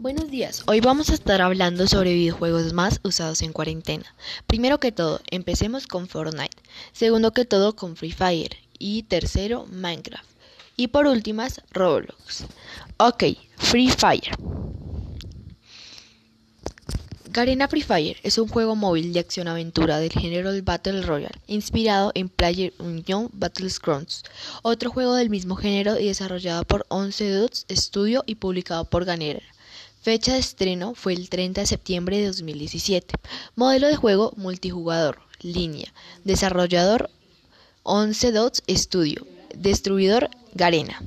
Buenos días, hoy vamos a estar hablando sobre videojuegos más usados en cuarentena. Primero que todo, empecemos con Fortnite. Segundo que todo, con Free Fire. Y tercero, Minecraft. Y por últimas, Roblox. Ok, Free Fire. Garena Free Fire es un juego móvil de acción-aventura del género del Battle Royale, inspirado en Player Union Battlegrounds, otro juego del mismo género y desarrollado por 11 Dots Studio y publicado por Garena. Fecha de estreno fue el 30 de septiembre de 2017. Modelo de juego multijugador, línea. Desarrollador 11 Dots Studio. Distribuidor Garena.